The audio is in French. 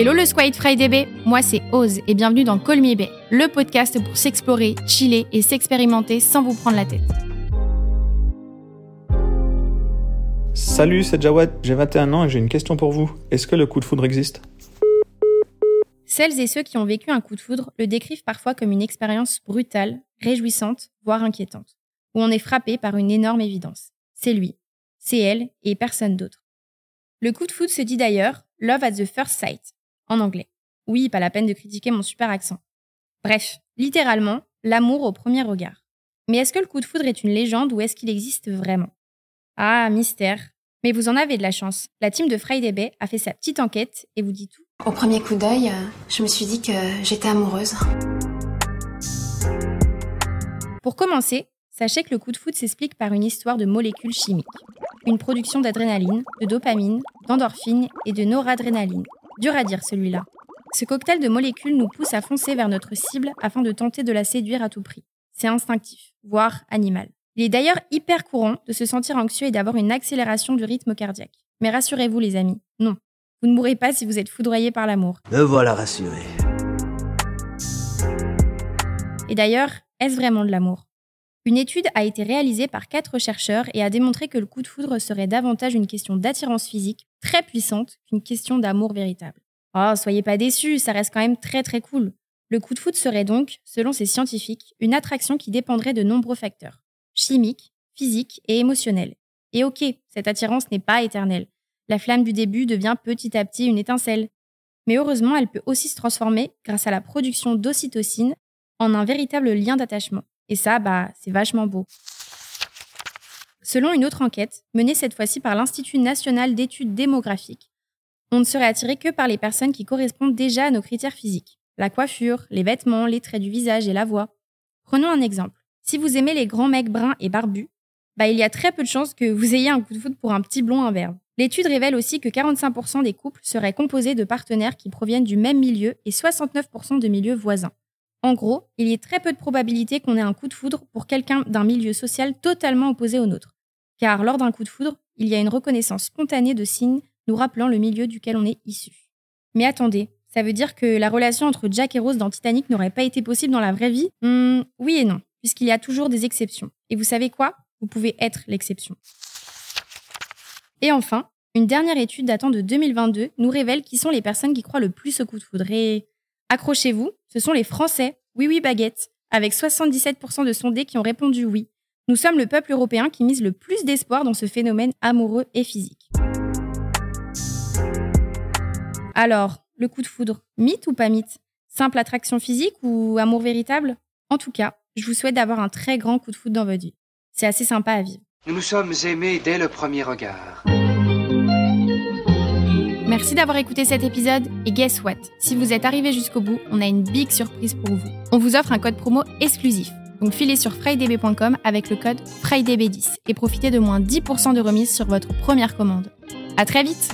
Hello le Squid Friday Bay, moi c'est Oz et bienvenue dans Me Bay, le podcast pour s'explorer, chiller et s'expérimenter sans vous prendre la tête. Salut, c'est Jawad, j'ai 21 ans et j'ai une question pour vous. Est-ce que le coup de foudre existe? Celles et ceux qui ont vécu un coup de foudre le décrivent parfois comme une expérience brutale, réjouissante, voire inquiétante, où on est frappé par une énorme évidence. C'est lui, c'est elle et personne d'autre. Le coup de foudre se dit d'ailleurs Love at the First Sight, en anglais. Oui, pas la peine de critiquer mon super accent. Bref, littéralement, l'amour au premier regard. Mais est-ce que le coup de foudre est une légende ou est-ce qu'il existe vraiment? Ah, mystère. Mais vous en avez de la chance. La team de Friday Bay a fait sa petite enquête et vous dit tout. Au premier coup d'œil, euh, je me suis dit que j'étais amoureuse. Pour commencer, sachez que le coup de foudre s'explique par une histoire de molécules chimiques. Une production d'adrénaline, de dopamine, d'endorphine et de noradrénaline. Dur à dire celui-là. Ce cocktail de molécules nous pousse à foncer vers notre cible afin de tenter de la séduire à tout prix. C'est instinctif, voire animal. Il est d'ailleurs hyper courant de se sentir anxieux et d'avoir une accélération du rythme cardiaque. Mais rassurez-vous les amis, non. Vous ne mourrez pas si vous êtes foudroyé par l'amour. Me voilà rassuré. Et d'ailleurs, est-ce vraiment de l'amour? Une étude a été réalisée par quatre chercheurs et a démontré que le coup de foudre serait davantage une question d'attirance physique très puissante qu'une question d'amour véritable. Oh, soyez pas déçus, ça reste quand même très très cool. Le coup de foudre serait donc, selon ces scientifiques, une attraction qui dépendrait de nombreux facteurs chimiques, physiques et émotionnels. Et ok, cette attirance n'est pas éternelle. La flamme du début devient petit à petit une étincelle. Mais heureusement, elle peut aussi se transformer, grâce à la production d'ocytocine, en un véritable lien d'attachement. Et ça, bah, c'est vachement beau. Selon une autre enquête, menée cette fois-ci par l'Institut national d'études démographiques, on ne serait attiré que par les personnes qui correspondent déjà à nos critères physiques. La coiffure, les vêtements, les traits du visage et la voix. Prenons un exemple. Si vous aimez les grands mecs bruns et barbus, bah, il y a très peu de chances que vous ayez un coup de foudre pour un petit blond imberbe. L'étude révèle aussi que 45% des couples seraient composés de partenaires qui proviennent du même milieu et 69% de milieux voisins. En gros, il y a très peu de probabilité qu'on ait un coup de foudre pour quelqu'un d'un milieu social totalement opposé au nôtre. Car lors d'un coup de foudre, il y a une reconnaissance spontanée de signes nous rappelant le milieu duquel on est issu. Mais attendez, ça veut dire que la relation entre Jack et Rose dans Titanic n'aurait pas été possible dans la vraie vie? Hmm, Oui et non, puisqu'il y a toujours des exceptions. Et vous savez quoi? Vous pouvez être l'exception. Et enfin, une dernière étude datant de 2022 nous révèle qui sont les personnes qui croient le plus au coup de foudre. Et accrochez-vous, ce sont les Français, oui oui baguette, avec 77% de sondés qui ont répondu oui. Nous sommes le peuple européen qui mise le plus d'espoir dans ce phénomène amoureux et physique. Alors, le coup de foudre, mythe ou pas mythe? Simple attraction physique ou amour véritable? En tout cas, je vous souhaite d'avoir un très grand coup de foudre dans votre vie. C'est assez sympa à vivre. Nous nous sommes aimés dès le premier regard. Merci d'avoir écouté cet épisode et guess what? Si vous êtes arrivé jusqu'au bout, on a une big surprise pour vous. On vous offre un code promo exclusif. Donc filez sur frydb.com avec le code FRIDAYB10 et profitez de moins 10% de remise sur votre première commande. À très vite